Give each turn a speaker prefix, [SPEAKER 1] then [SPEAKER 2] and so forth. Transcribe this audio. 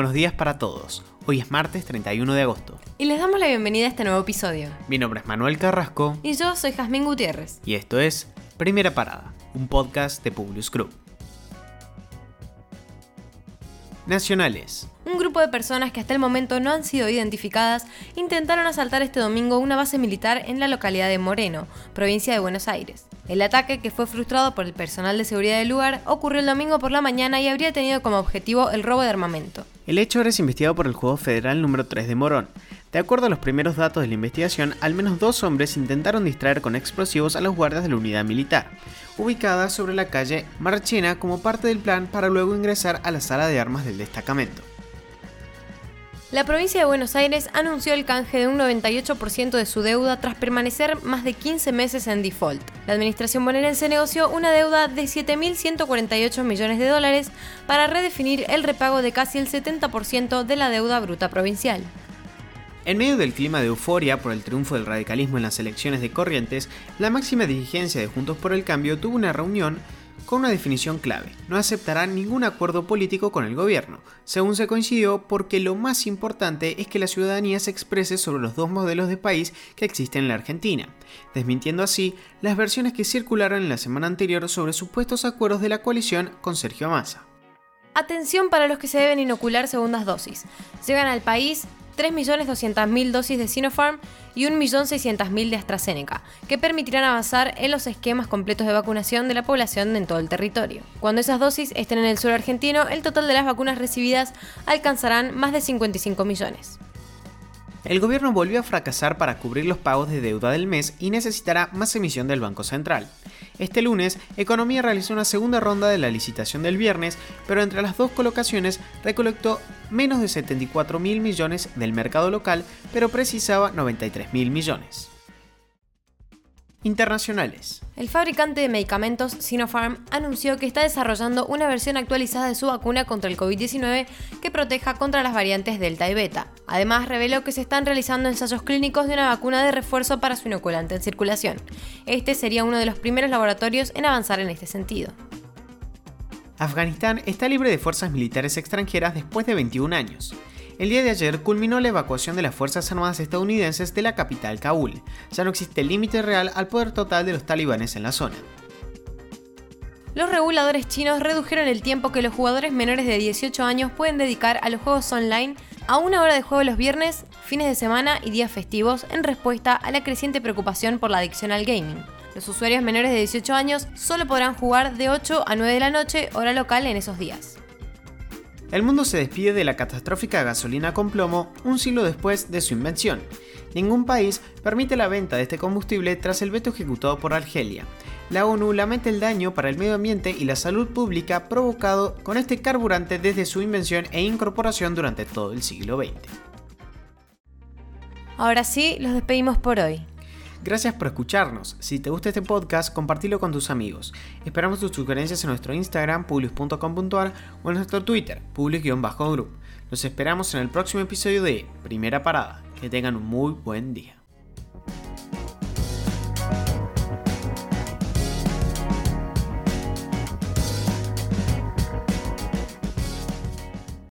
[SPEAKER 1] Buenos días para todos. Hoy es martes 31 de agosto.
[SPEAKER 2] Y les damos la bienvenida a este nuevo episodio.
[SPEAKER 1] Mi nombre es Manuel Carrasco.
[SPEAKER 2] Y yo soy Jazmín Gutiérrez.
[SPEAKER 1] Y esto es Primera Parada, un podcast de Publius Group. Nacionales.
[SPEAKER 2] Un grupo de personas que hasta el momento no han sido identificadas intentaron asaltar este domingo una base militar en la localidad de Moreno, provincia de Buenos Aires. El ataque, que fue frustrado por el personal de seguridad del lugar, ocurrió el domingo por la mañana y habría tenido como objetivo el robo de armamento.
[SPEAKER 1] El hecho ahora es investigado por el Juego Federal número 3 de Morón. De acuerdo a los primeros datos de la investigación, al menos dos hombres intentaron distraer con explosivos a los guardias de la unidad militar, ubicada sobre la calle Marchena como parte del plan para luego ingresar a la sala de armas del destacamento.
[SPEAKER 2] La provincia de Buenos Aires anunció el canje de un 98% de su deuda tras permanecer más de 15 meses en default. La administración bonaerense negoció una deuda de 7.148 millones de dólares para redefinir el repago de casi el 70% de la deuda bruta provincial.
[SPEAKER 1] En medio del clima de euforia por el triunfo del radicalismo en las elecciones de Corrientes, la máxima dirigencia de Juntos por el Cambio tuvo una reunión con una definición clave. No aceptará ningún acuerdo político con el gobierno, según se coincidió porque lo más importante es que la ciudadanía se exprese sobre los dos modelos de país que existen en la Argentina, desmintiendo así las versiones que circularon en la semana anterior sobre supuestos acuerdos de la coalición con Sergio Massa.
[SPEAKER 2] Atención para los que se deben inocular segundas dosis. Llegan al país 3.200.000 dosis de Sinopharm y 1.600.000 de AstraZeneca, que permitirán avanzar en los esquemas completos de vacunación de la población en todo el territorio. Cuando esas dosis estén en el suelo argentino, el total de las vacunas recibidas alcanzarán más de 55 millones.
[SPEAKER 1] El gobierno volvió a fracasar para cubrir los pagos de deuda del mes y necesitará más emisión del Banco Central. Este lunes, Economía realizó una segunda ronda de la licitación del viernes, pero entre las dos colocaciones recolectó menos de 74 mil millones del mercado local, pero precisaba 93 mil millones. Internacionales.
[SPEAKER 2] El fabricante de medicamentos Sinopharm anunció que está desarrollando una versión actualizada de su vacuna contra el COVID-19 que proteja contra las variantes Delta y Beta. Además, reveló que se están realizando ensayos clínicos de una vacuna de refuerzo para su inoculante en circulación. Este sería uno de los primeros laboratorios en avanzar en este sentido.
[SPEAKER 1] Afganistán está libre de fuerzas militares extranjeras después de 21 años. El día de ayer culminó la evacuación de las Fuerzas Armadas estadounidenses de la capital Kabul. Ya no existe límite real al poder total de los talibanes en la zona.
[SPEAKER 2] Los reguladores chinos redujeron el tiempo que los jugadores menores de 18 años pueden dedicar a los juegos online a una hora de juego los viernes, fines de semana y días festivos en respuesta a la creciente preocupación por la adicción al gaming. Los usuarios menores de 18 años solo podrán jugar de 8 a 9 de la noche, hora local, en esos días.
[SPEAKER 1] El mundo se despide de la catastrófica gasolina con plomo un siglo después de su invención. Ningún país permite la venta de este combustible tras el veto ejecutado por Argelia. La ONU lamenta el daño para el medio ambiente y la salud pública provocado con este carburante desde su invención e incorporación durante todo el siglo XX.
[SPEAKER 2] Ahora sí, los despedimos por hoy.
[SPEAKER 1] Gracias por escucharnos. Si te gusta este podcast, compartilo con tus amigos. Esperamos tus sugerencias en nuestro Instagram, publius.com.ar o en nuestro Twitter, publius-group. Los esperamos en el próximo episodio de Primera Parada. Que tengan un muy buen día.